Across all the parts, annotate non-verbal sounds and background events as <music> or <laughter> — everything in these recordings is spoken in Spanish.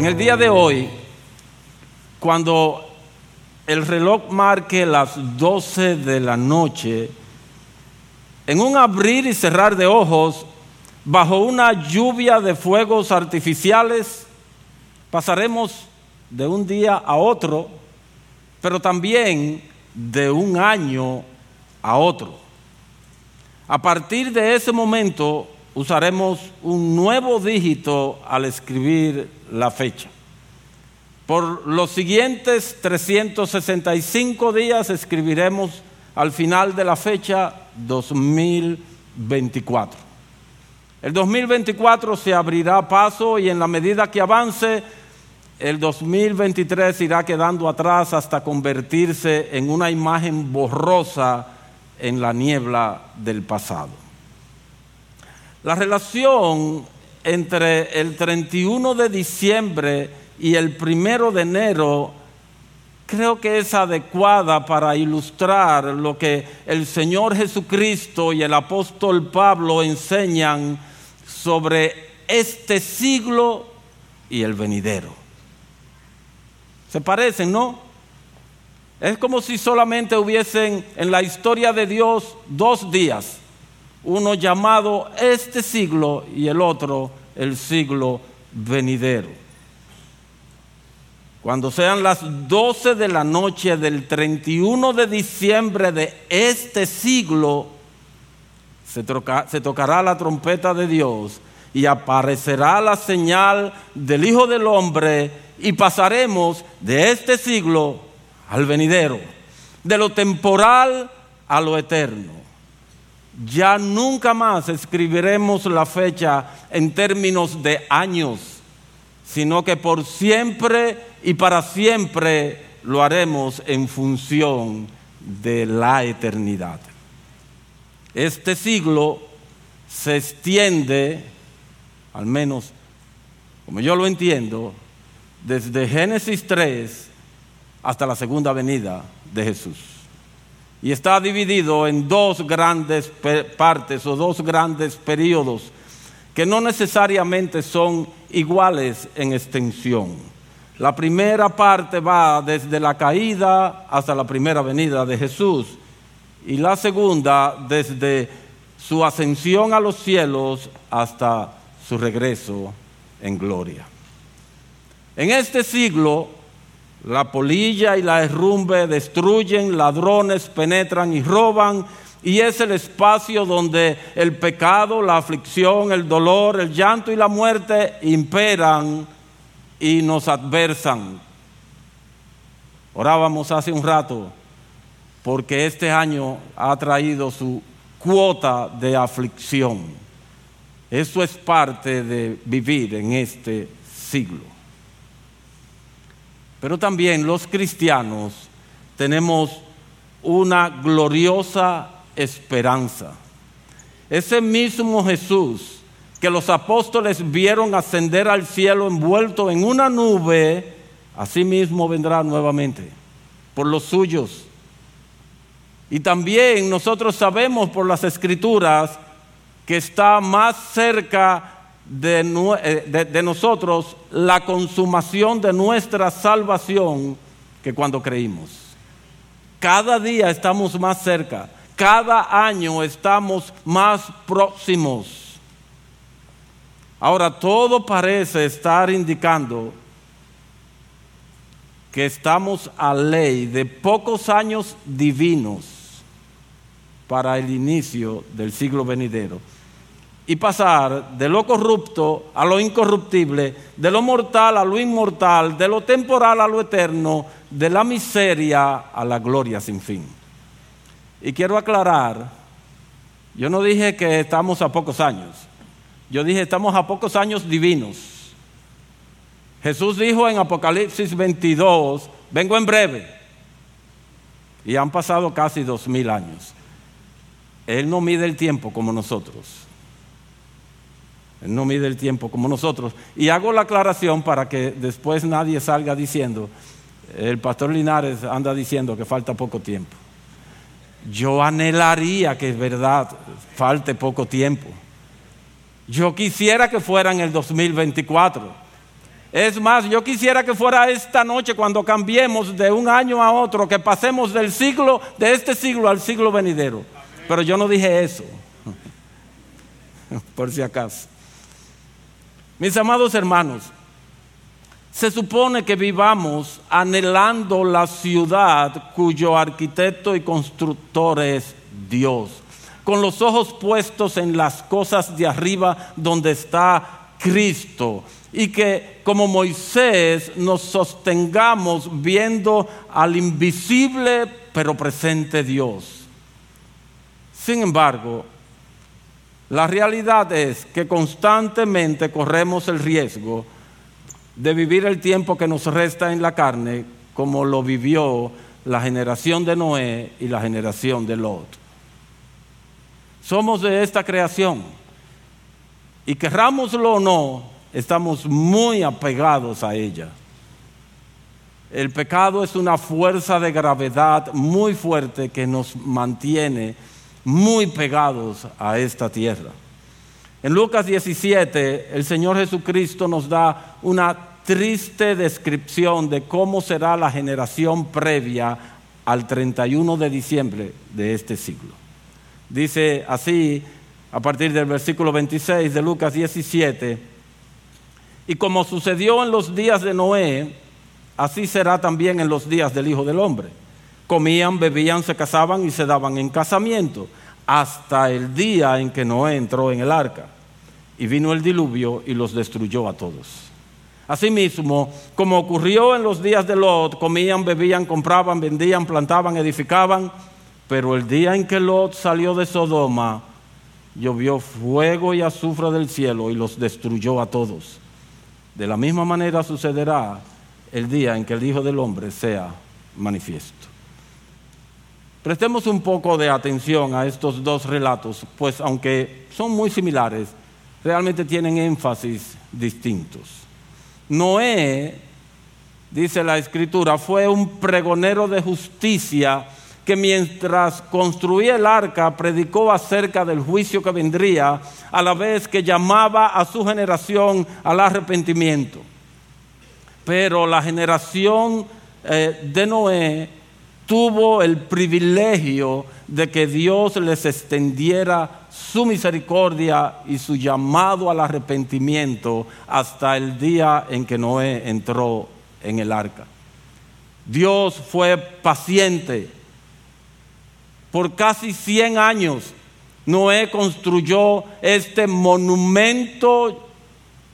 En el día de hoy, cuando el reloj marque las 12 de la noche, en un abrir y cerrar de ojos, bajo una lluvia de fuegos artificiales, pasaremos de un día a otro, pero también de un año a otro. A partir de ese momento usaremos un nuevo dígito al escribir la fecha. Por los siguientes 365 días escribiremos al final de la fecha 2024. El 2024 se abrirá paso y en la medida que avance, el 2023 irá quedando atrás hasta convertirse en una imagen borrosa en la niebla del pasado. La relación entre el 31 de diciembre y el primero de enero creo que es adecuada para ilustrar lo que el Señor Jesucristo y el apóstol Pablo enseñan sobre este siglo y el venidero. Se parecen, ¿no? Es como si solamente hubiesen en la historia de Dios dos días, uno llamado este siglo y el otro el siglo venidero. Cuando sean las 12 de la noche del 31 de diciembre de este siglo, se, tocará la trompeta de Dios y aparecerá la señal del Hijo del Hombre y pasaremos de este siglo al venidero, de lo temporal a lo eterno. Ya nunca más escribiremos la fecha en términos de años sino que por siempre y para siempre lo haremos en función de la eternidad. Este siglo se extiende, al menos como yo lo entiendo, desde Génesis 3 hasta la segunda venida de Jesús. Y está dividido en dos grandes partes o dos grandes periodos que no necesariamente son iguales en extensión. La primera parte va desde la caída hasta la primera venida de Jesús y la segunda desde su ascensión a los cielos hasta su regreso en gloria. En este siglo, la polilla y la herrumbe destruyen, ladrones penetran y roban, y es el espacio donde el pecado, la aflicción, el dolor, el llanto y la muerte imperan y nos adversan. Orábamos hace un rato porque este año ha traído su cuota de aflicción. Eso es parte de vivir en este siglo. Pero también los cristianos tenemos una gloriosa esperanza. Ese mismo Jesús que los apóstoles vieron ascender al cielo envuelto en una nube, así mismo vendrá nuevamente por los suyos. Y también nosotros sabemos por las escrituras que está más cerca de, eh, de, nosotros la consumación de nuestra salvación que cuando creímos. Cada día estamos más cerca cada año estamos más próximos. Ahora, todo parece estar indicando que estamos a ley de pocos años divinos para el inicio del siglo venidero y pasar de lo corrupto a lo incorruptible, de lo mortal a lo inmortal, de lo temporal a lo eterno, de la miseria a la gloria sin fin. Y quiero aclarar, yo no dije que estamos a pocos años, yo dije estamos a pocos años divinos. Jesús dijo en Apocalipsis 22, vengo en breve. Y han pasado casi dos mil años. Él no mide el tiempo como nosotros. No mide el tiempo como nosotros. Y hago la aclaración para que después nadie salga diciendo, el pastor Linares anda diciendo que falta poco tiempo. Yo anhelaría que es verdad falte poco tiempo. Yo quisiera que fuera en el 2024. Es más, yo quisiera que fuera esta noche cuando cambiemos de un año a otro, que pasemos del siglo, de este siglo al siglo venidero. Pero yo no dije eso, <laughs> por si acaso. Mis amados hermanos, se supone que vivamos anhelando la ciudad cuyo arquitecto y constructor es Dios, con los ojos puestos en las cosas de arriba donde está Cristo y que como Moisés nos sostengamos viendo al invisible pero presente Dios. Sin embargo, la realidad es que constantemente corremos el riesgo de vivir el tiempo que nos resta en la carne como lo vivió la generación de Noé y la generación de Lot. Somos de esta creación y querrámoslo o no, estamos muy apegados a ella. El pecado es una fuerza de gravedad muy fuerte que nos mantiene muy pegados a esta tierra. En Lucas 17, el Señor Jesucristo nos da una triste descripción de cómo será la generación previa al 31 de diciembre de este siglo. Dice así, a partir del versículo 26 de Lucas 17, y como sucedió en los días de Noé, así será también en los días del Hijo del Hombre. Comían, bebían, se casaban y se daban en casamiento hasta el día en que Noé entró en el arca. Y vino el diluvio y los destruyó a todos. Asimismo, como ocurrió en los días de Lot, comían, bebían, compraban, vendían, plantaban, edificaban, pero el día en que Lot salió de Sodoma, llovió fuego y azufre del cielo y los destruyó a todos. De la misma manera sucederá el día en que el Hijo del Hombre sea manifiesto. Prestemos un poco de atención a estos dos relatos, pues aunque son muy similares, realmente tienen énfasis distintos. Noé, dice la escritura, fue un pregonero de justicia que mientras construía el arca predicó acerca del juicio que vendría, a la vez que llamaba a su generación al arrepentimiento. Pero la generación eh, de Noé tuvo el privilegio de que Dios les extendiera su misericordia y su llamado al arrepentimiento hasta el día en que Noé entró en el arca. Dios fue paciente. Por casi 100 años Noé construyó este monumento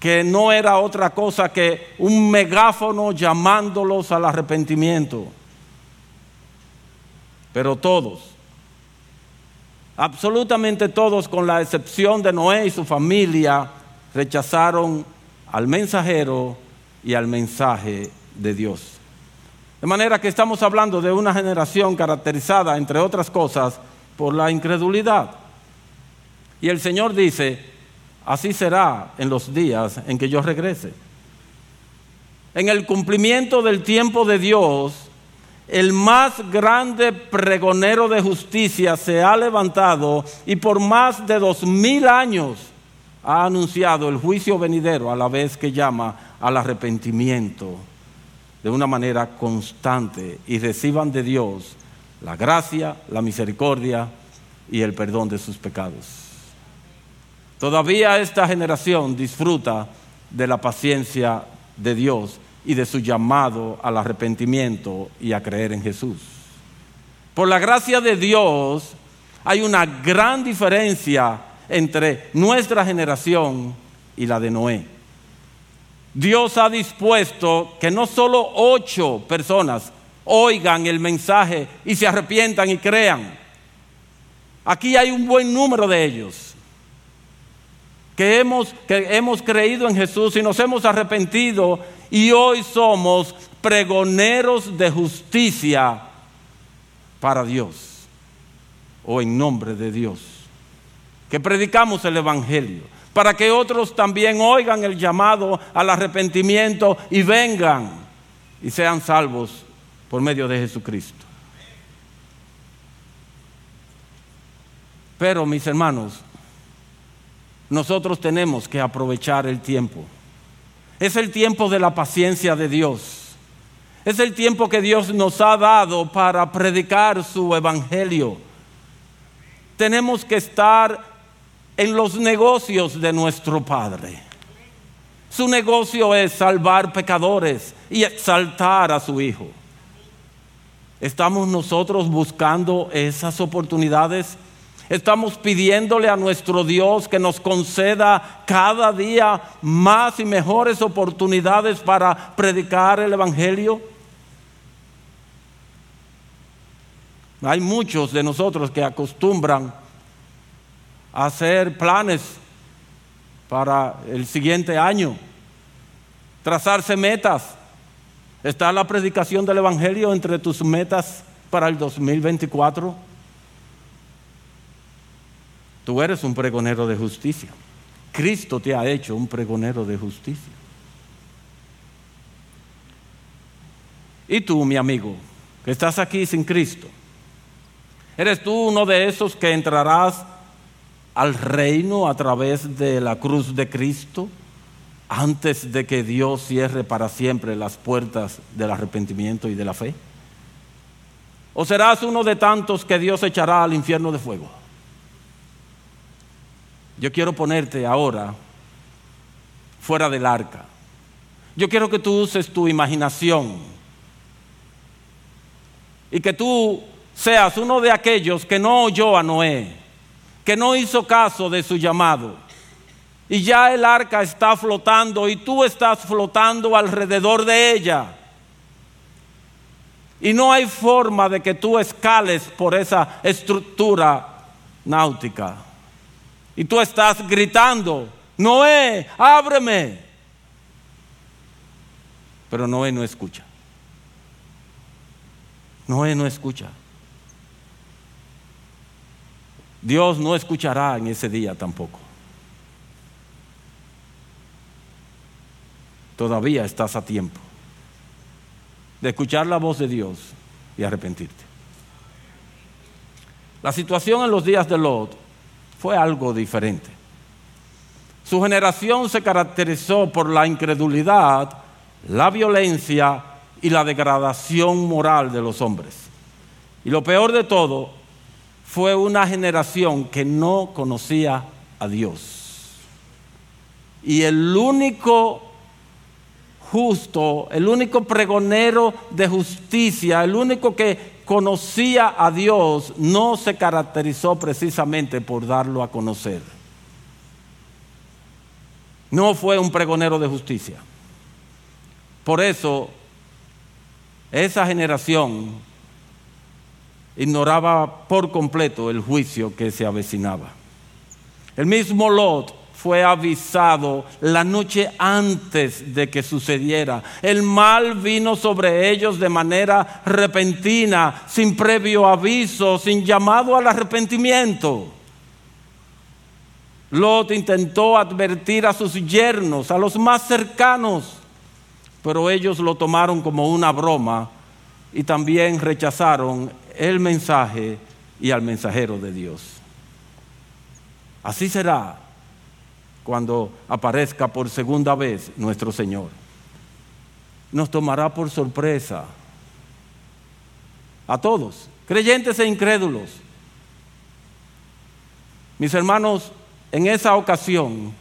que no era otra cosa que un megáfono llamándolos al arrepentimiento. Pero todos, Absolutamente todos, con la excepción de Noé y su familia, rechazaron al mensajero y al mensaje de Dios. De manera que estamos hablando de una generación caracterizada, entre otras cosas, por la incredulidad. Y el Señor dice, así será en los días en que yo regrese. En el cumplimiento del tiempo de Dios, el más grande pregonero de justicia se ha levantado y por más de dos mil años ha anunciado el juicio venidero a la vez que llama al arrepentimiento de una manera constante y reciban de Dios la gracia, la misericordia y el perdón de sus pecados. Todavía esta generación disfruta de la paciencia de Dios y de su llamado al arrepentimiento y a creer en Jesús. Por la gracia de Dios hay una gran diferencia entre nuestra generación y la de Noé. Dios ha dispuesto que no solo ocho personas oigan el mensaje y se arrepientan y crean. Aquí hay un buen número de ellos que hemos, que hemos creído en Jesús y nos hemos arrepentido y hoy somos pregoneros de justicia para Dios o en nombre de Dios. Que predicamos el Evangelio para que otros también oigan el llamado al arrepentimiento y vengan y sean salvos por medio de Jesucristo. Pero mis hermanos, nosotros tenemos que aprovechar el tiempo Es el tiempo de la paciencia de Dios. Es el tiempo que Dios nos ha dado para predicar su evangelio. Tenemos que estar en los negocios de nuestro Padre. Su negocio es salvar pecadores y exaltar a su Hijo. ¿Estamos nosotros buscando esas oportunidades? Estamos pidiéndole a nuestro Dios que nos conceda cada día más y mejores oportunidades para predicar el Evangelio. Hay muchos de nosotros que acostumbran hacer planes para el siguiente año, trazarse metas. ¿Está la predicación del Evangelio entre tus metas para el 2024? Tú eres un pregonero de justicia. Cristo te ha hecho un pregonero de justicia. Y tú, mi amigo, que estás aquí sin Cristo, ¿eres tú uno de esos que entrarás al reino a través de la cruz de Cristo antes de que Dios cierre para siempre las puertas del arrepentimiento y de la fe? ¿O serás uno de tantos que Dios echará al infierno de fuego? Yo quiero ponerte ahora fuera del arca. Yo quiero que tú uses tu imaginación y que tú seas uno de aquellos que no oyó a Noé, que no hizo caso de su llamado. Y ya el arca está flotando y tú estás flotando alrededor de ella. Y no hay forma de que tú escales por esa estructura náutica y tú estás gritando, Noé, ábreme. Pero Noé no escucha. Noé no escucha. Dios no escuchará en ese día tampoco. Todavía estás a tiempo de escuchar la voz de Dios y arrepentirte. La situación en los días de Lot fue algo diferente. Su generación se caracterizó por la incredulidad, la violencia y la degradación moral de los hombres. Y lo peor de todo, fue una generación que no conocía a Dios. Y el único justo, el único pregonero de justicia, el único que conocía a Dios no se caracterizó precisamente por darlo a conocer. No fue un pregonero de justicia. Por eso, esa generación ignoraba por completo el juicio que se avecinaba. El mismo Lot fue avisado la noche antes de que sucediera. El mal vino sobre ellos de manera repentina, sin previo aviso, sin llamado al arrepentimiento. Lot intentó advertir a sus yernos, a los más cercanos, pero ellos lo tomaron como una broma y también rechazaron el mensaje y al mensajero de Dios. Así será cuando aparezca por segunda vez nuestro Señor. Nos tomará por sorpresa a todos, creyentes e incrédulos. Mis hermanos, en esa ocasión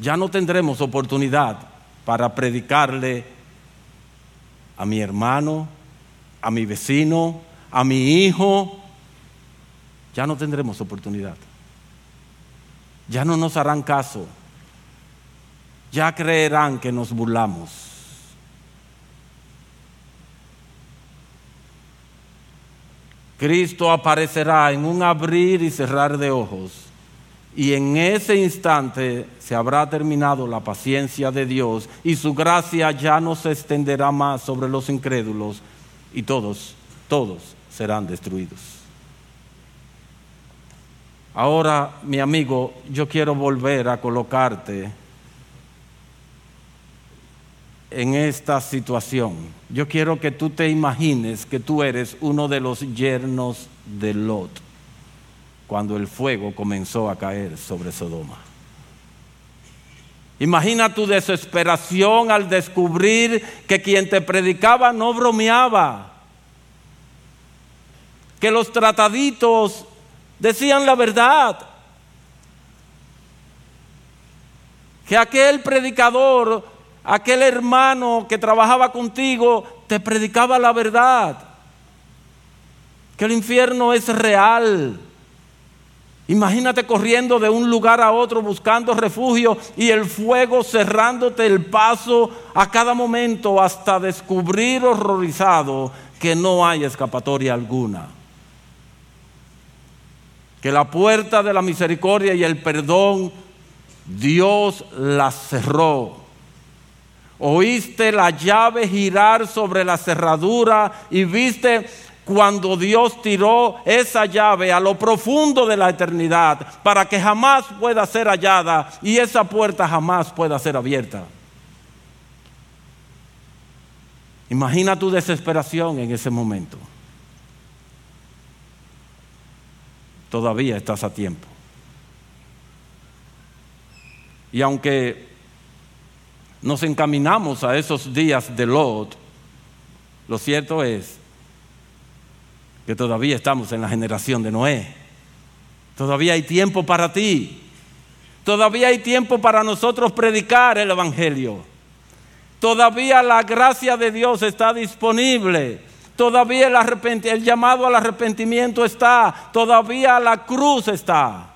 ya no tendremos oportunidad para predicarle a mi hermano, a mi vecino, a mi hijo. Ya no tendremos oportunidad ya no nos harán caso, ya creerán que nos burlamos. Cristo aparecerá en un abrir y cerrar de ojos y en ese instante se habrá terminado la paciencia de Dios y su gracia ya no se extenderá más sobre los incrédulos y todos, todos serán destruidos. Ahora, mi amigo, yo quiero volver a colocarte en esta situación. Yo quiero que tú te imagines que tú eres uno de los yernos de Lot cuando el fuego comenzó a caer sobre Sodoma. Imagina tu desesperación al descubrir que quien te predicaba no bromeaba, que los trataditos decían la verdad, que aquel predicador, aquel hermano que trabajaba contigo, te predicaba la verdad, que el infierno es real. Imagínate corriendo de un lugar a otro buscando refugio y el fuego cerrándote el paso a cada momento hasta descubrir horrorizado que no hay escapatoria alguna. Que la puerta de la misericordia y el perdón Dios la cerró. Oíste la llave girar sobre la cerradura y viste cuando Dios tiró esa llave a lo profundo de la eternidad para que jamás pueda ser hallada y esa puerta jamás pueda ser abierta. Imagina tu desesperación en ese momento. Todavía estás a tiempo. Y aunque nos encaminamos a esos días de Lot, lo cierto es que todavía estamos en la generación de Noé. Todavía hay tiempo para ti. Todavía hay tiempo para nosotros predicar el Evangelio. Todavía la gracia de Dios está disponible. Todavía el, llamado al arrepentimiento está. Todavía la cruz está.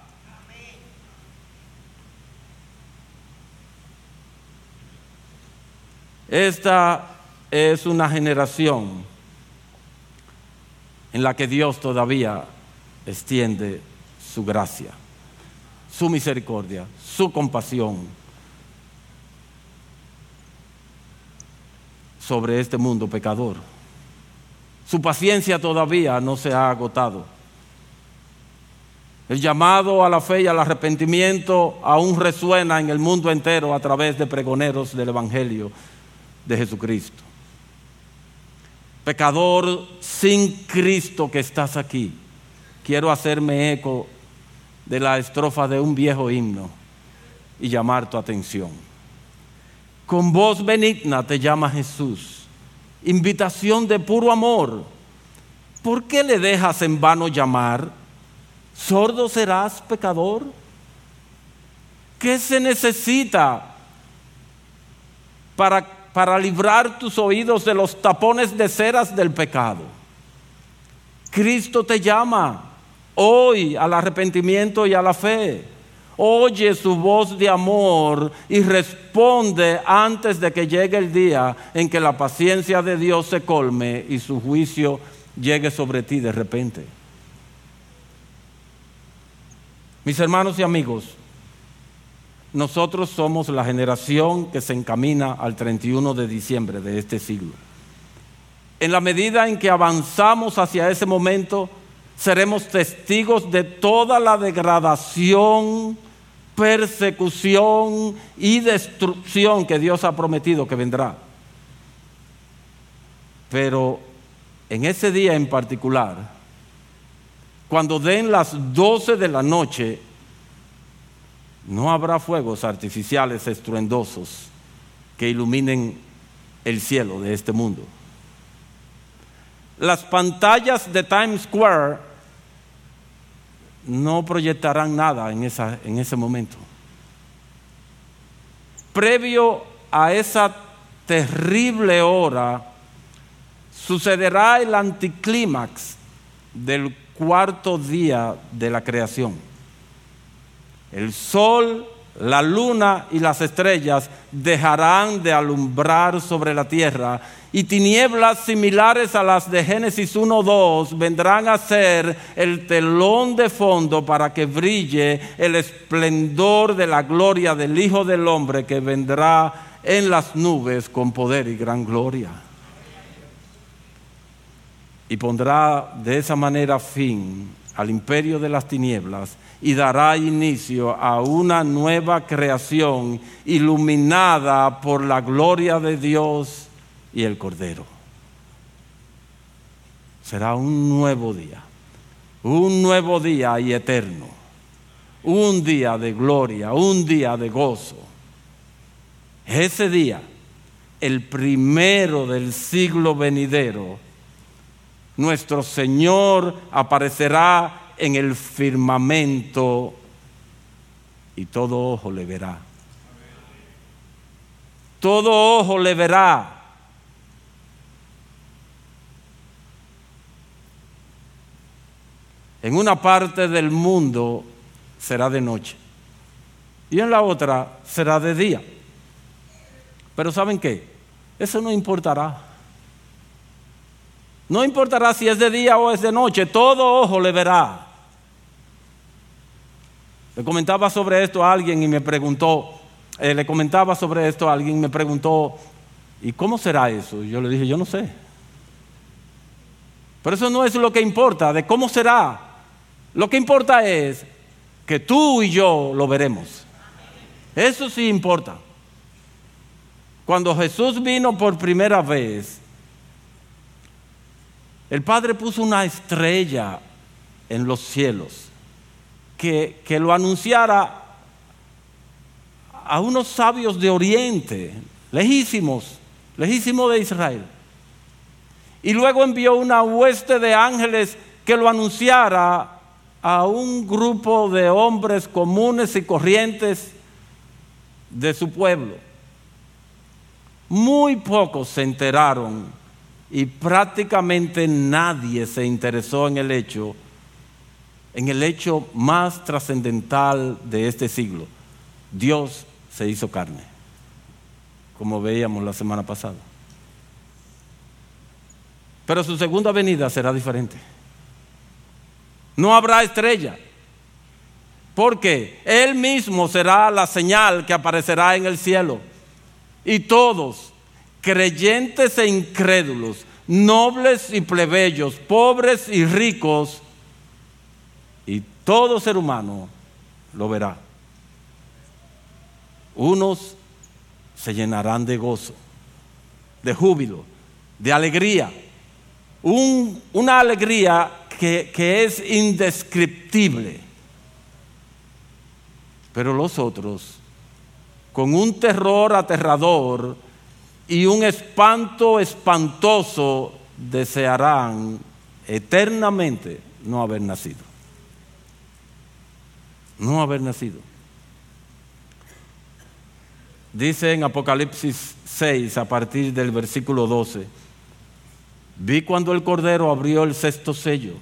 Esta es una generación en la que Dios todavía extiende su gracia, su misericordia, su compasión sobre este mundo pecador. Su paciencia todavía no se ha agotado. El llamado a la fe y al arrepentimiento aún resuena en el mundo entero a través de pregoneros del Evangelio de Jesucristo pecador sin Cristo que estás aquí, quiero hacerme eco de la estrofa de un viejo himno y llamar tu atención. Con voz benigna te llama Jesús, invitación de puro amor. ¿Por qué le dejas en vano llamar? ¿Sordo serás pecador? ¿Qué se necesita para para librar tus oídos de los tapones de ceras del pecado. Cristo te llama hoy al arrepentimiento y a la fe. Oye su voz de amor y responde antes de que llegue el día en que la paciencia de Dios se colme y su juicio llegue sobre ti de repente. Mis hermanos y amigos, nosotros somos la generación que se encamina al 31 de diciembre de este siglo. En la medida en que avanzamos hacia ese momento, seremos testigos de toda la degradación, persecución y destrucción que Dios ha prometido que vendrá. Pero en ese día en particular, cuando den las 12 de la noche, no habrá fuegos artificiales estruendosos que iluminen el cielo de este mundo. Las pantallas de Times Square no proyectarán nada en, esa, en ese momento. Previo a esa terrible hora, sucederá el anticlímax del cuarto día de la creación. El sol, la luna y las estrellas dejarán de alumbrar sobre la tierra y tinieblas similares a las de Génesis 1.2 vendrán a ser el telón de fondo para que brille el esplendor de la gloria del Hijo del Hombre que vendrá en las nubes con poder y gran gloria. Y pondrá de esa manera fin al imperio de las tinieblas y dará inicio a una nueva creación iluminada por la gloria de Dios y el Cordero. Será un nuevo día, un nuevo día y eterno, un día de gloria, un día de gozo. ese día, el primero del siglo venidero, nuestro Señor aparecerá en el firmamento y todo ojo le verá. Todo ojo le verá. En una parte del mundo será de noche y en la otra será de día. Pero ¿saben qué? Eso no importará. No importará si es de día o es de noche, todo ojo le verá. Le comentaba sobre esto a alguien y me preguntó, eh, le comentaba sobre esto a alguien y me preguntó, ¿y cómo será eso? Y yo le dije, yo no sé. Pero eso no es lo que importa, de cómo será. Lo que importa es que tú y yo lo veremos. Eso sí importa. Cuando Jesús vino por primera vez, el Padre puso una estrella en los cielos que, que lo anunciara a unos sabios de Oriente, lejísimos, lejísimos de Israel. Y luego envió una hueste de ángeles que lo anunciara a un grupo de hombres comunes y corrientes de su pueblo. Muy pocos se enteraron y prácticamente nadie se interesó en el hecho, en el hecho más trascendental de este siglo. Dios se hizo carne, como veíamos la semana pasada. Pero su segunda venida será diferente. No habrá estrella, porque Él mismo será la señal que aparecerá en el cielo y todos, creyentes e incrédulos, nobles y plebeyos, pobres y ricos, y todo ser humano lo verá. Unos se llenarán de gozo, de júbilo, de alegría, una alegría que, es indescriptible. Pero los otros con un terror aterrador y un espanto espantoso, desearán eternamente no haber nacido. No haber nacido. Dice en Apocalipsis 6, a partir del versículo 12, vi cuando el Cordero abrió el sexto sello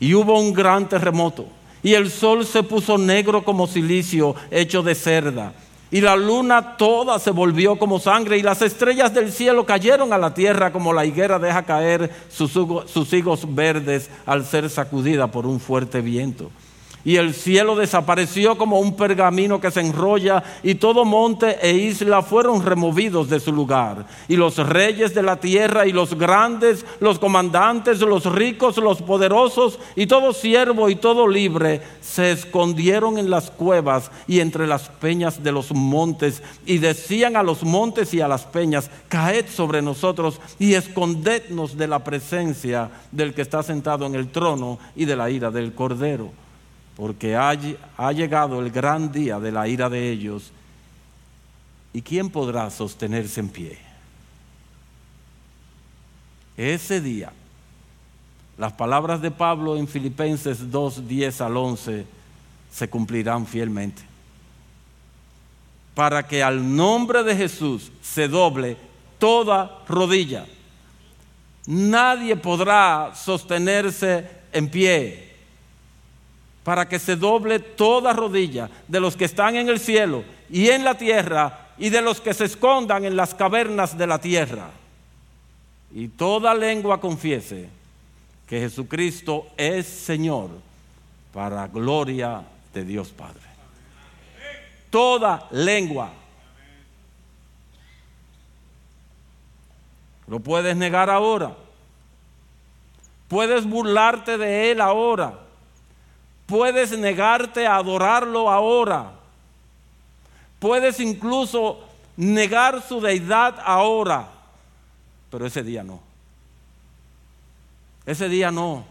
y hubo un gran terremoto y el sol se puso negro como silicio hecho de cerda y la luna toda se volvió como sangre y las estrellas del cielo cayeron a la tierra como la higuera deja caer sus, sus higos verdes al ser sacudida por un fuerte viento y el cielo desapareció como un pergamino que se enrolla y todo monte e isla fueron removidos de su lugar. Y los reyes de la tierra y los grandes, los comandantes, los ricos, los poderosos y todo siervo y todo libre se escondieron en las cuevas y entre las peñas de los montes y decían a los montes y a las peñas, caed sobre nosotros y escondednos de la presencia del que está sentado en el trono y de la ira del cordero porque ha, ha llegado el gran día de la ira de ellos. ¿Y quién podrá sostenerse en pie? Ese día, las palabras de Pablo en Filipenses 2, 10 al 11 se cumplirán fielmente. Para que al nombre de Jesús se doble toda rodilla. Nadie podrá sostenerse en pie para que se doble toda rodilla de los que están en el cielo y en la tierra y de los que se escondan en las cavernas de la tierra. Y toda lengua confiese que Jesucristo es Señor para gloria de Dios Padre. Toda lengua. Lo puedes negar ahora. Puedes burlarte de Él ahora Puedes negarte a adorarlo ahora. Puedes incluso negar su deidad ahora. Pero ese día no. Ese día no.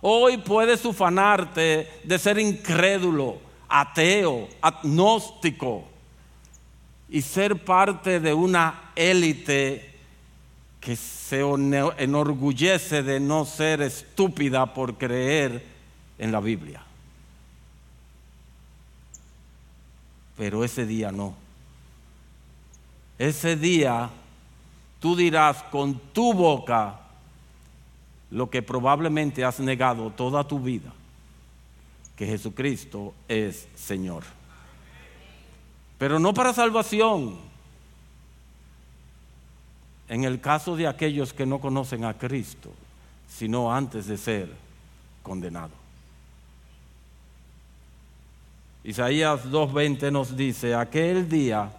Hoy puedes ufanarte de ser incrédulo, ateo, agnóstico. y ser parte de una élite que se enorgullece de no ser estúpida por creer en la Biblia. Pero ese día no. Ese día tú dirás con tu boca lo que probablemente has negado toda tu vida, que Jesucristo es Señor. Pero no para salvación. En el caso de aquellos que no conocen a Cristo, sino antes de ser condenado. Isaías 2.20 nos dice, aquel día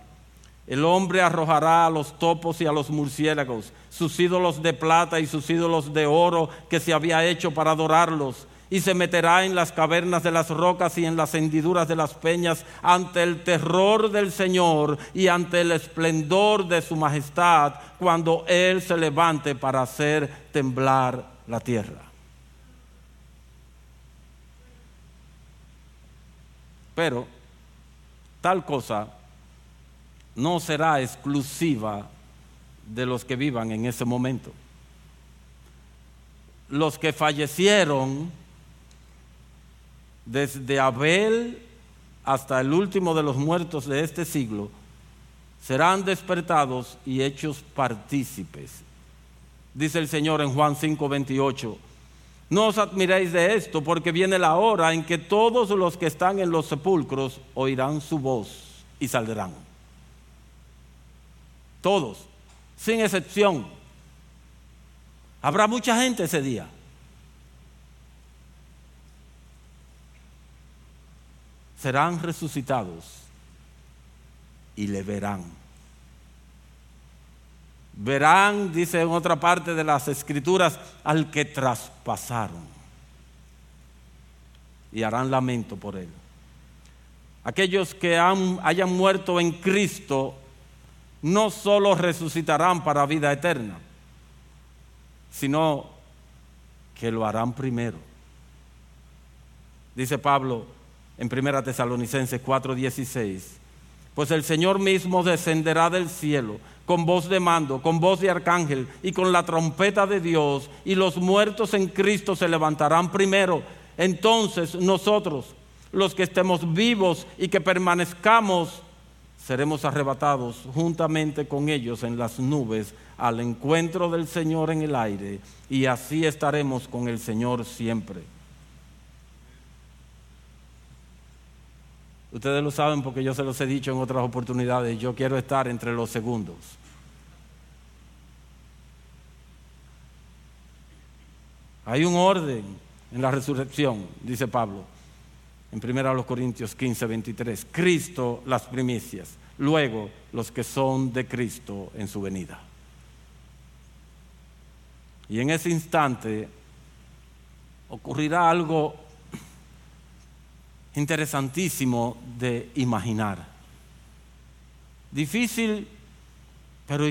el hombre arrojará a los topos y a los murciélagos, sus ídolos de plata y sus ídolos de oro que se había hecho para adorarlos, y se meterá en las cavernas de las rocas y en las hendiduras de las peñas ante el terror del Señor y ante el esplendor de su majestad cuando Él se levante para hacer temblar la tierra. Pero tal cosa no será exclusiva de los que vivan en ese momento. Los que fallecieron desde Abel hasta el último de los muertos de este siglo serán despertados y hechos partícipes. Dice el Señor en Juan 5:28, no os admiréis de esto, porque viene la hora en que todos los que están en los sepulcros oirán su voz y saldrán todos, sin excepción. Habrá mucha gente ese día. Serán resucitados y le verán. Verán, dice en otra parte de las escrituras, al que traspasaron. Y harán lamento por él. Aquellos que hayan muerto en Cristo no solo resucitarán para vida eterna, sino que lo harán primero. Dice Pablo en 1 Tesalonicenses 4:16, pues el Señor mismo descenderá del cielo con voz de mando, con voz de arcángel y con la trompeta de Dios, y los muertos en Cristo se levantarán primero. Entonces nosotros, los que estemos vivos y que permanezcamos, seremos arrebatados juntamente con ellos en las nubes al encuentro del Señor en el aire y así estaremos con el Señor siempre. Ustedes lo saben porque yo se los he dicho en otras oportunidades, yo quiero estar entre los segundos. Hay un orden en la resurrección, dice Pablo en 1 Corintios 15, 23. Cristo las primicias, luego los que son de Cristo en su venida. Y en ese instante ocurrirá algo interesantísimo de imaginar. Difícil, pero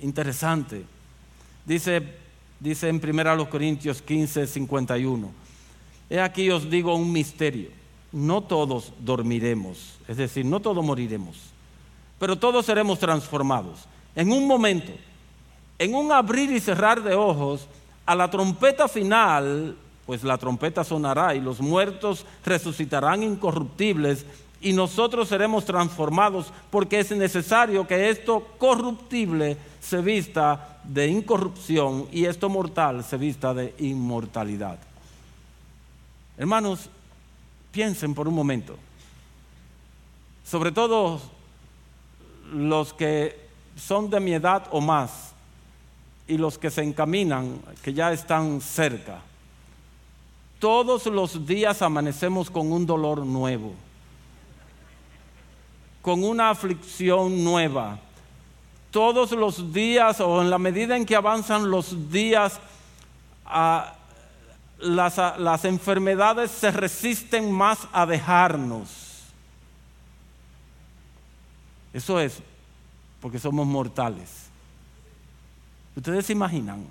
interesante. Dice, dice en 1 Corintios 15, 51. He aquí os digo un misterio no todos dormiremos, es decir, no todos moriremos, pero todos seremos transformados. En un momento, en un abrir y cerrar de ojos, a la trompeta final, pues la trompeta sonará y los muertos resucitarán incorruptibles y nosotros seremos transformados porque es necesario que esto corruptible se vista de incorrupción y esto mortal se vista de inmortalidad. Hermanos, Piensen por un momento, sobre todo los que son de mi edad o más y los que se encaminan, que ya están cerca. Todos los días amanecemos con un dolor nuevo, con una aflicción nueva. Todos los días o en la medida en que avanzan los días, a las, enfermedades se resisten más a dejarnos. Eso es porque somos mortales. Ustedes se imaginan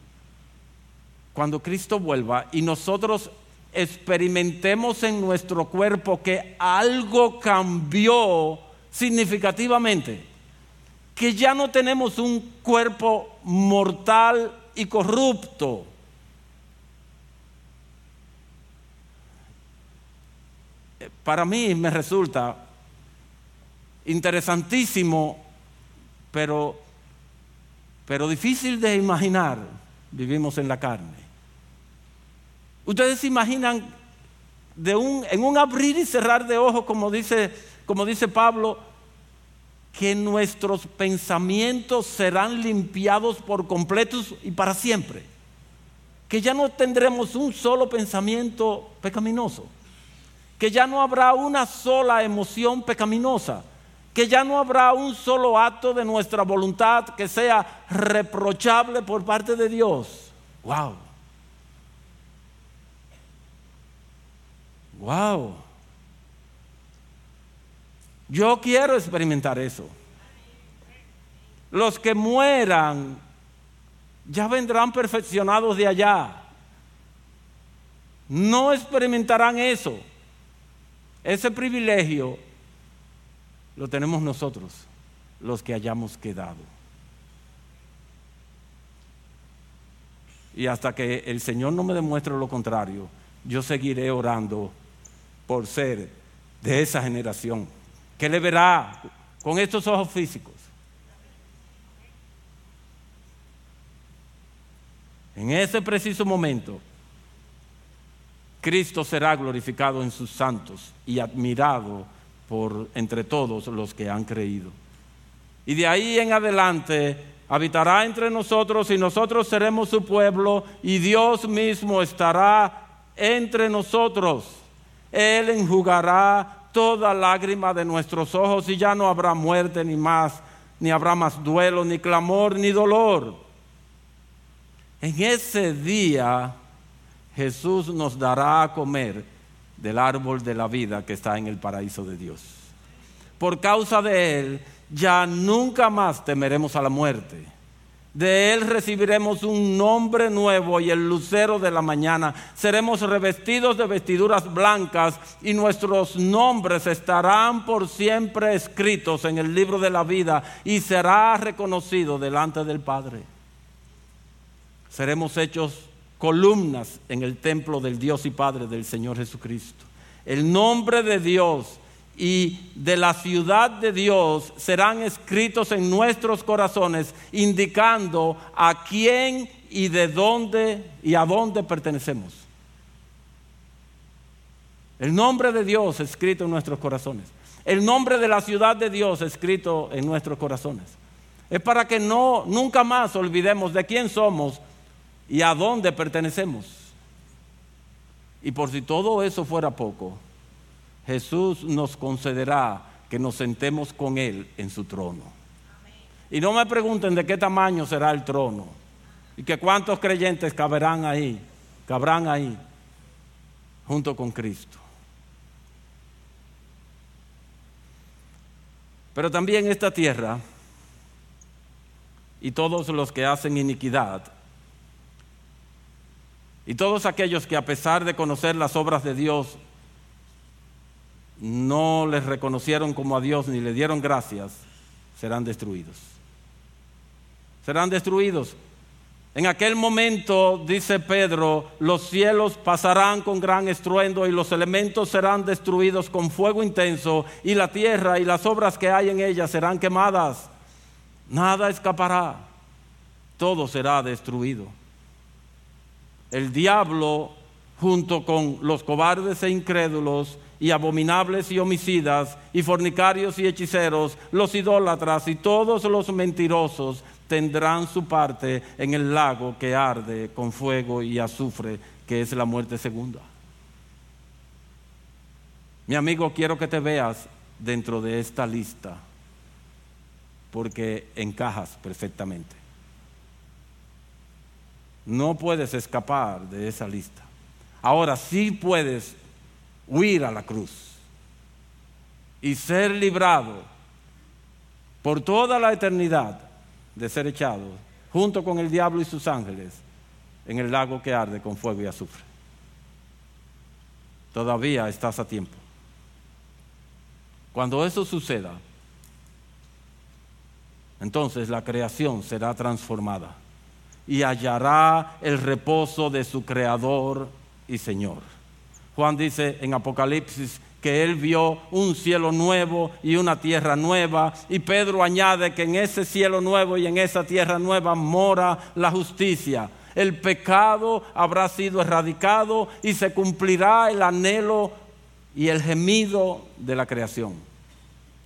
cuando Cristo vuelva y nosotros experimentemos en nuestro cuerpo que algo cambió significativamente. que ya no tenemos un cuerpo mortal y corrupto. Para mí me resulta interesantísimo, pero, pero difícil de imaginar. Vivimos en la carne. Ustedes se imaginan en un abrir y cerrar de ojos, como dice, como dice Pablo, que nuestros pensamientos serán limpiados por completos y para siempre. Que ya no tendremos un solo pensamiento pecaminoso. Que ya no habrá una sola emoción pecaminosa. Que ya no habrá un solo acto de nuestra voluntad que sea reprochable por parte de Dios. ¡Wow! ¡Wow! Yo quiero experimentar eso. Los que mueran ya vendrán perfeccionados de allá. No experimentarán eso. Ese privilegio lo tenemos nosotros, los que hayamos quedado. Y hasta que el Señor no me demuestre lo contrario, yo seguiré orando por ser de esa generación que le verá con estos ojos físicos. En ese preciso momento, Cristo será glorificado en sus santos y admirado por entre todos los que han creído. Y de ahí en adelante habitará entre nosotros y nosotros seremos su pueblo y Dios mismo estará entre nosotros. Él enjugará toda lágrima de nuestros ojos y ya no habrá muerte ni más, ni habrá más duelo, ni clamor, ni dolor. En ese día Jesús nos dará a comer del árbol de la vida que está en el paraíso de Dios. Por causa de Él ya nunca más temeremos a la muerte de él recibiremos un nombre nuevo y el lucero de la mañana. Seremos revestidos de vestiduras blancas y nuestros nombres estarán por siempre escritos en el libro de la vida y será reconocido delante del Padre. Seremos hechos columnas en el templo del Dios y Padre del Señor Jesucristo. El nombre de Dios y de la ciudad de Dios serán escritos en nuestros corazones, indicando a quién y de dónde y a dónde pertenecemos. El nombre de Dios escrito en nuestros corazones. El nombre de la ciudad de Dios escrito en nuestros corazones. Es para que no nunca más olvidemos de quién somos y a dónde pertenecemos. Y por si todo eso fuera poco, Jesús nos concederá que nos sentemos con Él en su trono. Y no me pregunten de qué tamaño será el trono y que cuántos creyentes caberán ahí, cabrán ahí, junto con Cristo. Pero también esta tierra y todos los que hacen iniquidad y todos aquellos que a pesar de conocer las obras de Dios no les reconocieron como a Dios ni le dieron gracias, serán destruidos. Serán destruidos. En aquel momento, dice Pedro, los cielos pasarán con gran estruendo y los elementos serán destruidos con fuego intenso y la tierra y las obras que hay en ella serán quemadas. Nada escapará. Todo será destruido. El diablo, junto con los cobardes e incrédulos, y abominables y homicidas, y fornicarios y hechiceros, los idólatras y todos los mentirosos tendrán su parte en el lago que arde con fuego y azufre, que es la muerte segunda. Mi amigo, quiero que te veas dentro de esta lista, porque encajas perfectamente. No puedes escapar de esa lista. Ahora sí puedes huir a la cruz y ser librado por toda la eternidad de ser echado junto con el diablo y sus ángeles en el lago que arde con fuego y azufre. Todavía estás a tiempo. Cuando eso suceda, entonces la creación será transformada y hallará el reposo de su Creador y Señor. Juan dice en Apocalipsis que él vio un cielo nuevo y una tierra nueva. Y Pedro añade que en ese cielo nuevo y en esa tierra nueva mora la justicia. El pecado habrá sido erradicado y se cumplirá el anhelo y el gemido de la creación.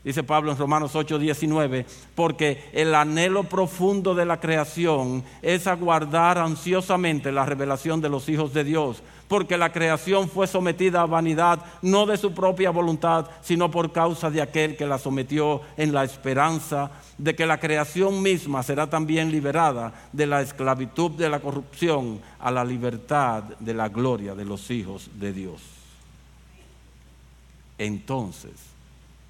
Dice Pablo en Romanos 8, 19, porque el anhelo profundo de la creación es aguardar ansiosamente la revelación de los hijos de Dios, porque la creación fue sometida a vanidad, no de su propia voluntad, sino por causa de aquel que la sometió en la esperanza de que la creación misma será también liberada de la esclavitud de la corrupción a la libertad de la gloria de los hijos de Dios. Entonces,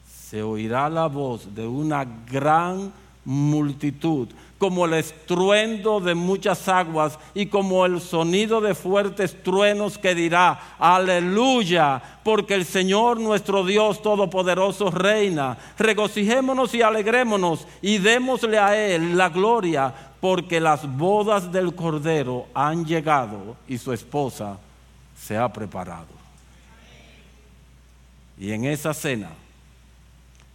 se oirá la voz de una gran multitud, como el estruendo de muchas aguas y como el sonido de fuertes truenos que dirá, aleluya, porque el Señor nuestro Dios Todopoderoso reina. Regocijémonos y alegrémonos y démosle a Él la gloria, porque las bodas del Cordero han llegado y su esposa se ha preparado. Y en esa cena,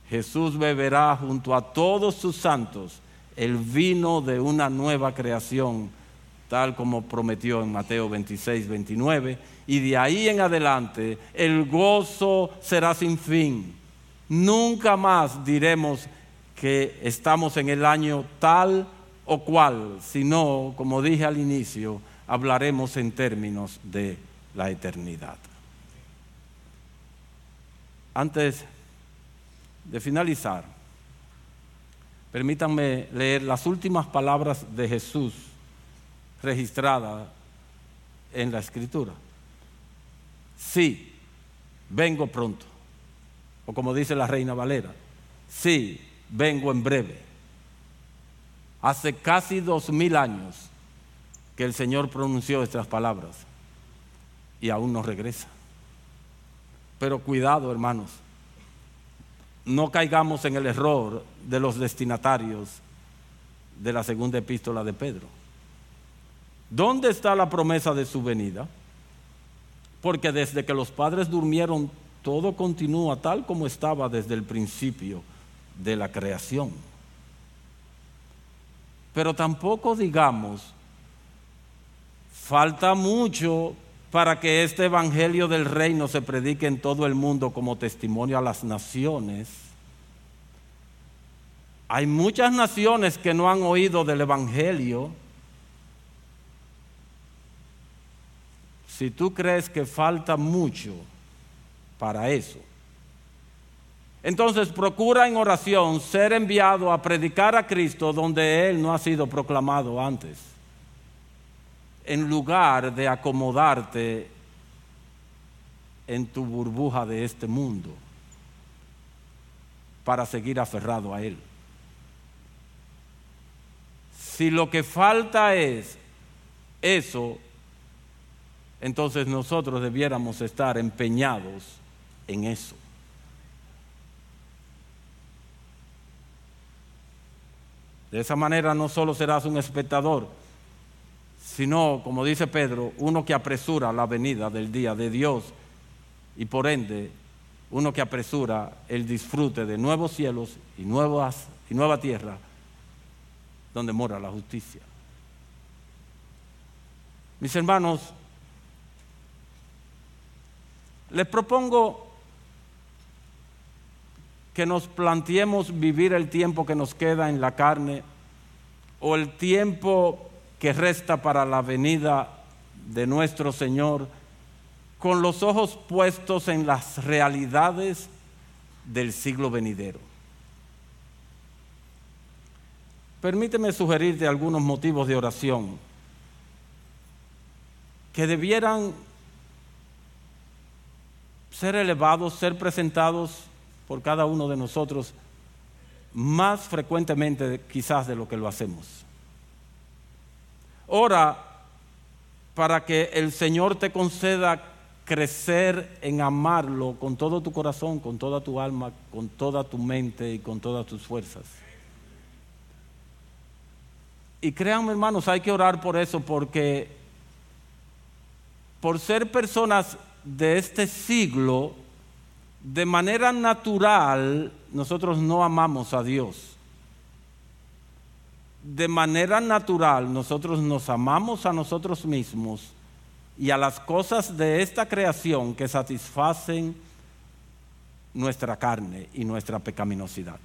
Jesús beberá junto a todos sus santos el vino de una nueva creación, tal como prometió en Mateo 26, 29, y de ahí en adelante el gozo será sin fin. Nunca más diremos que estamos en el año tal o cual, sino, como dije al inicio, hablaremos en términos de la eternidad. Antes de finalizar, permítanme leer las últimas palabras de Jesús registradas en la Escritura. Sí, vengo pronto. O como dice la reina Valera, sí, vengo en breve. Hace casi dos mil años que el Señor pronunció estas palabras y aún no regresa. Pero cuidado, hermanos no caigamos en el error de los destinatarios de la segunda epístola de Pedro. ¿Dónde está la promesa de su venida? Porque desde que los padres durmieron, todo continúa tal como estaba desde el principio de la creación. Pero tampoco digamos, falta mucho para que este Evangelio del Reino se predique en todo el mundo como testimonio a las naciones. Hay muchas naciones que no han oído del Evangelio. Si tú crees que falta mucho para eso, entonces procura en oración ser enviado a predicar a Cristo donde Él no ha sido proclamado antes en lugar de acomodarte en tu burbuja de este mundo para seguir aferrado a Él. Si lo que falta es eso, entonces nosotros debiéramos estar empeñados en eso. De esa manera no solo serás un espectador, sino, como dice Pedro, uno que apresura la venida del día de Dios y por ende uno que apresura el disfrute de nuevos cielos y, nuevas, y nueva tierra donde mora la justicia. Mis hermanos, les propongo que nos planteemos vivir el tiempo que nos queda en la carne o el tiempo que resta para la venida de nuestro Señor, con los ojos puestos en las realidades del siglo venidero. Permíteme sugerirte algunos motivos de oración que debieran ser elevados, ser presentados por cada uno de nosotros más frecuentemente quizás de lo que lo hacemos. Ora para que el Señor te conceda crecer en amarlo con todo tu corazón, con toda tu alma, con toda tu mente y con todas tus fuerzas. Y créanme hermanos, hay que orar por eso porque por ser personas de este siglo, de manera natural nosotros no amamos a Dios. De manera natural nosotros nos amamos a nosotros mismos y a las cosas de esta creación que satisfacen nuestra carne y nuestra pecaminosidad.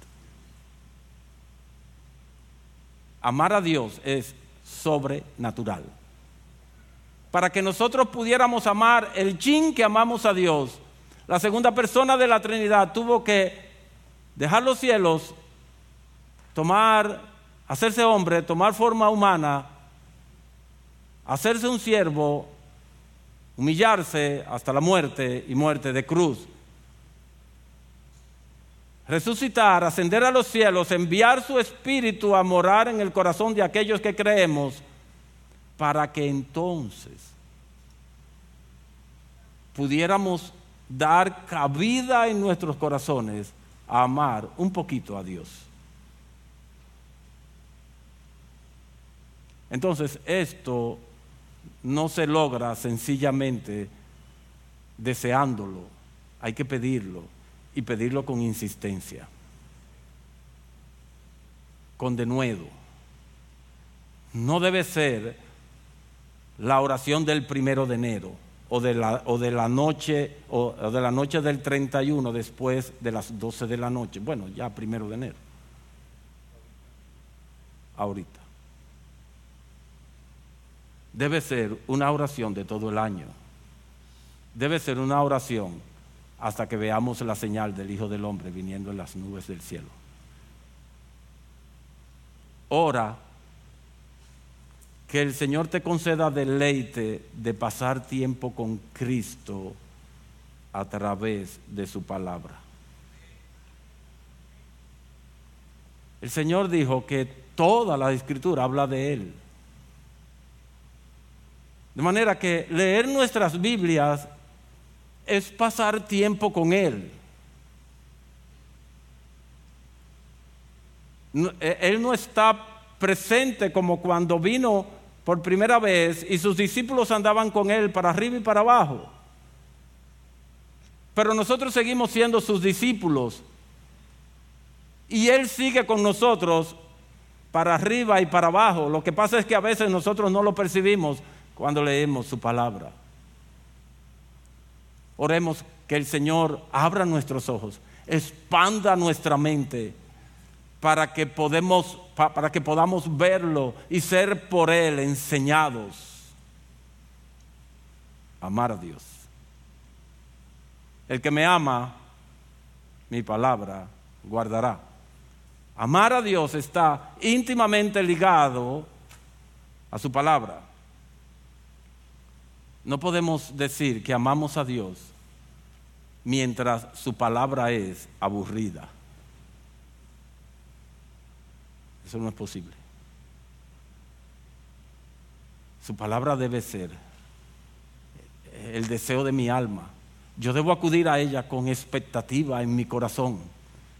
Amar a Dios es sobrenatural. Para que nosotros pudiéramos amar el chin que amamos a Dios, la segunda persona de la Trinidad tuvo que dejar los cielos, tomar, hacerse hombre, tomar forma humana, hacerse un siervo, humillarse hasta la muerte y muerte de cruz. Resucitar, ascender a los cielos, enviar su espíritu a morar en el corazón de aquellos que creemos, para que entonces pudiéramos dar cabida en nuestros corazones a amar un poquito a Dios. Entonces, esto no se logra sencillamente deseándolo, hay que pedirlo y pedirlo con insistencia, con denuedo. No debe ser la oración del primero de enero o de la, o de la noche o de la noche del 31 después de las 12 de la noche. Bueno, ya primero de enero. Ahorita debe ser una oración de todo el año. Debe ser una oración hasta que veamos la señal del Hijo del Hombre viniendo en las nubes del cielo. Ora que el Señor te conceda deleite de pasar tiempo con Cristo a través de su palabra. El Señor dijo que toda la escritura habla de Él. De manera que leer nuestras Biblias es pasar tiempo con Él. E, él no está presente como cuando vino por primera vez y sus discípulos andaban con Él para arriba y para abajo. Pero nosotros seguimos siendo sus discípulos y Él sigue con nosotros para arriba y para abajo. Lo que pasa es que a veces nosotros no lo percibimos cuando leemos su palabra. Oremos que el Señor abra nuestros ojos, expanda nuestra mente para que, podemos, para que podamos verlo y ser por Él enseñados. Amar a Dios. El que me ama, mi palabra guardará. Amar a Dios está íntimamente ligado a su palabra. No podemos decir que amamos a Dios mientras su palabra es aburrida. Eso no es posible. Su palabra debe ser el deseo de mi alma. Yo debo acudir a ella con expectativa en mi corazón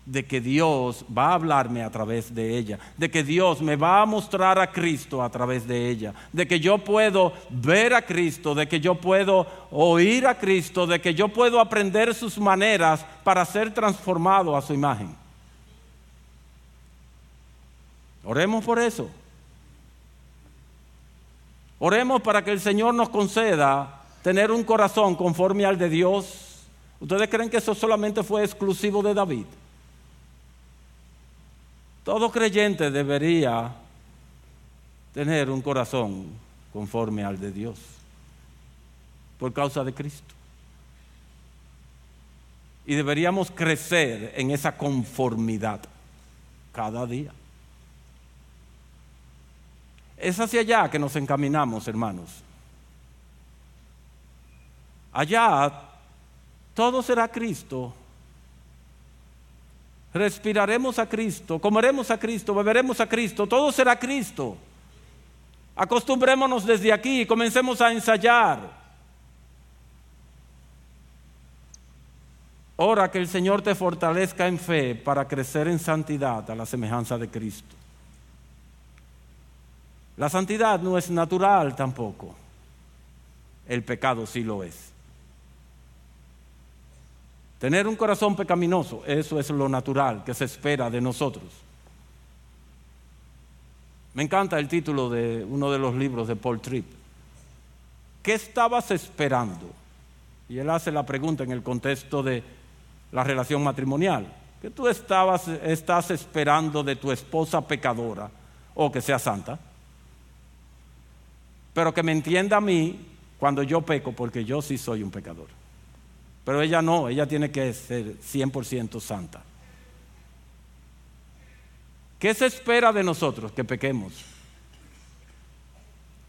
de que Dios va a hablarme a través de ella, de que Dios me va a mostrar a Cristo a través de ella, de que yo puedo ver a Cristo, de que yo puedo oír a Cristo, de que yo puedo aprender sus maneras para ser transformado a su imagen. Oremos por eso. Oremos para que el Señor nos conceda tener un corazón conforme al de Dios. ¿Ustedes creen que eso solamente fue exclusivo de David? Todo creyente debería tener un corazón conforme al de Dios, por causa de Cristo. Y deberíamos crecer en esa conformidad cada día. Es hacia allá que nos encaminamos, hermanos. Allá todo será Cristo respiraremos a Cristo, comeremos a Cristo, beberemos a Cristo, todo será Cristo. Acostumbrémonos desde aquí y comencemos a ensayar. Ora que el Señor te fortalezca en fe para crecer en santidad a la semejanza de Cristo. La santidad no es natural tampoco. El pecado sí lo es. Tener un corazón pecaminoso, eso es lo natural que se espera de nosotros. Me encanta el título de uno de los libros de Paul Tripp. ¿Qué estabas esperando? Y él hace la pregunta en el contexto de la relación matrimonial. ¿Qué tú estabas, estás esperando de tu esposa pecadora o que sea santa? Pero que me entienda a mí cuando yo peco, porque yo sí soy un pecador. Pero ella no, ella tiene que ser 100% santa. ¿Qué se espera de nosotros? Que pequemos.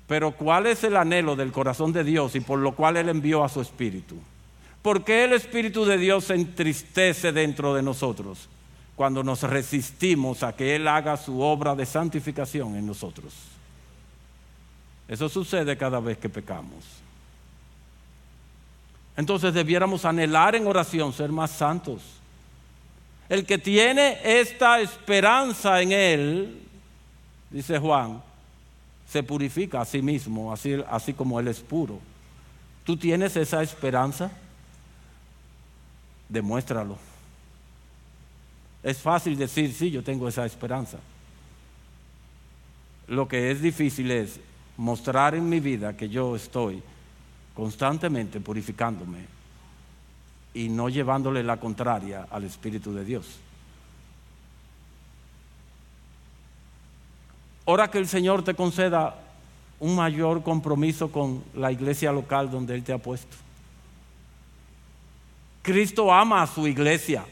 Pero ¿cuál es el anhelo del corazón de Dios y por lo cual Él envió a su Espíritu? ¿Por qué el Espíritu de Dios se entristece dentro de nosotros cuando nos resistimos a que Él haga su obra de santificación en nosotros? Eso sucede cada vez que pecamos. Entonces debiéramos anhelar en oración ser más santos. El que tiene esta esperanza en Él, dice Juan, se purifica a sí mismo, así, como Él es puro. ¿Tú tienes esa esperanza? Demuéstralo. Es fácil decir, sí, yo tengo esa esperanza. Lo que es difícil es mostrar en mi vida que yo estoy constantemente purificándome y no llevándole la contraria al Espíritu de Dios. Ora que el Señor te conceda un mayor compromiso con la iglesia local donde Él te ha puesto. Cristo ama a su iglesia.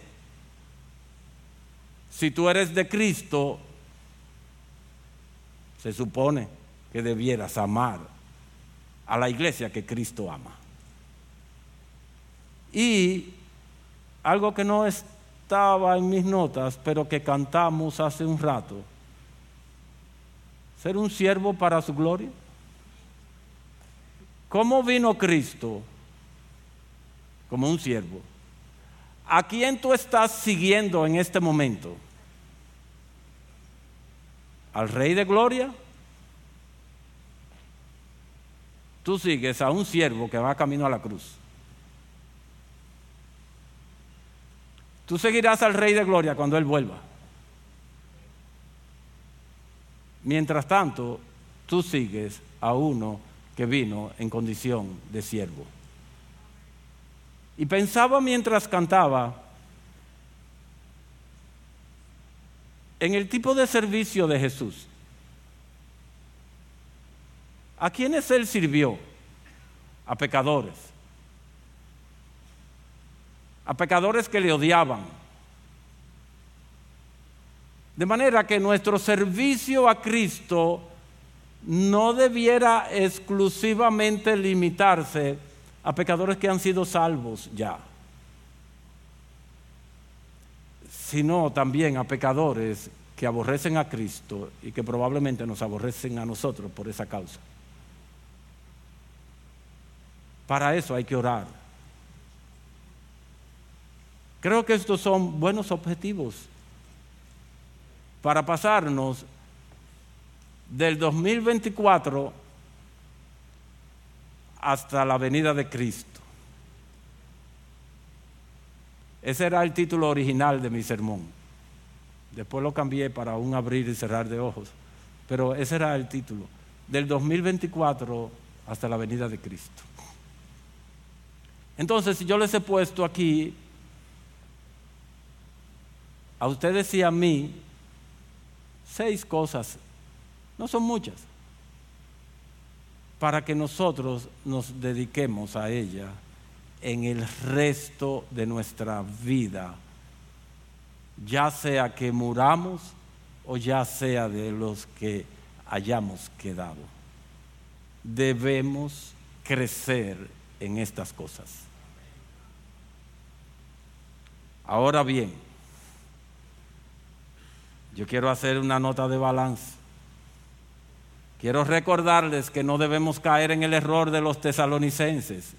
Si tú eres de Cristo, se supone que debieras amar a la iglesia que Cristo ama. Y algo que no estaba en mis notas, pero que cantamos hace un rato, ser un siervo para su gloria. ¿Cómo vino Cristo? Como un siervo. ¿A quién tú estás siguiendo en este momento? ¿Al Rey de Gloria? Tú sigues a un siervo que va camino a la cruz. Tú seguirás al Rey de Gloria cuando Él vuelva. Mientras tanto, tú sigues a uno que vino en condición de siervo. Y pensaba mientras cantaba en el tipo de servicio de Jesús. ¿A quiénes él sirvió? A pecadores. A pecadores que le odiaban. De manera que nuestro servicio a Cristo no debiera exclusivamente limitarse a pecadores que han sido salvos ya, sino también a pecadores que aborrecen a Cristo y que probablemente nos aborrecen a nosotros por esa causa. Para eso hay que orar. Creo que estos son buenos objetivos para pasarnos del 2024 hasta la venida de Cristo. Ese era el título original de mi sermón. Después lo cambié para un abrir y cerrar de ojos. Pero ese era el título. Del 2024 hasta la venida de Cristo. Entonces, si yo les he puesto aquí a ustedes y a mí seis cosas, no son muchas, para que nosotros nos dediquemos a ella en el resto de nuestra vida, ya sea que muramos o ya sea de los que hayamos quedado. Debemos crecer en estas cosas. Ahora bien, yo quiero hacer una nota de balance. Quiero recordarles que no debemos caer en el error de los tesalonicenses.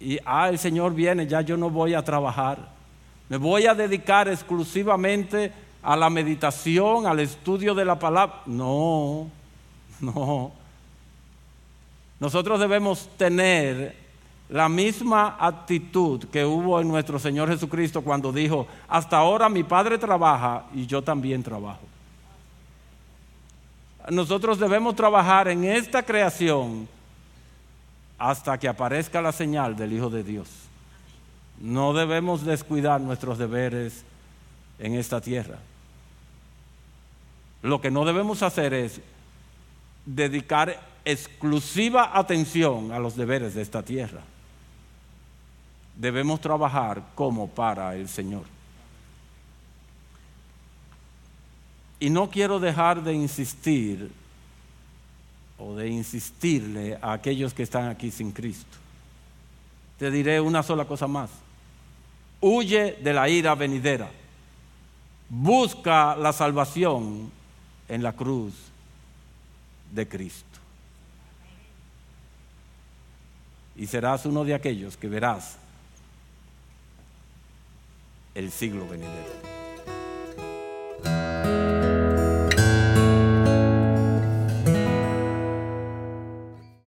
Y, ah, el Señor viene, ya yo no voy a trabajar. Me voy a dedicar exclusivamente a la meditación, al estudio de la palabra. No, <laughs> no. Nosotros debemos tener la misma actitud que hubo en nuestro Señor Jesucristo cuando dijo, hasta ahora mi Padre trabaja y yo también trabajo. Nosotros debemos trabajar en esta creación hasta que aparezca la señal del Hijo de Dios. No debemos descuidar nuestros deberes en esta tierra. Lo que no debemos hacer es dedicar exclusiva atención a los deberes de esta tierra. Debemos trabajar como para el Señor. Y no quiero dejar de insistir o de insistirle a aquellos que están aquí sin Cristo. Te diré una sola cosa más. Huye de la ira venidera. Busca la salvación en la cruz de Cristo. y serás uno de aquellos que verás el siglo venidero.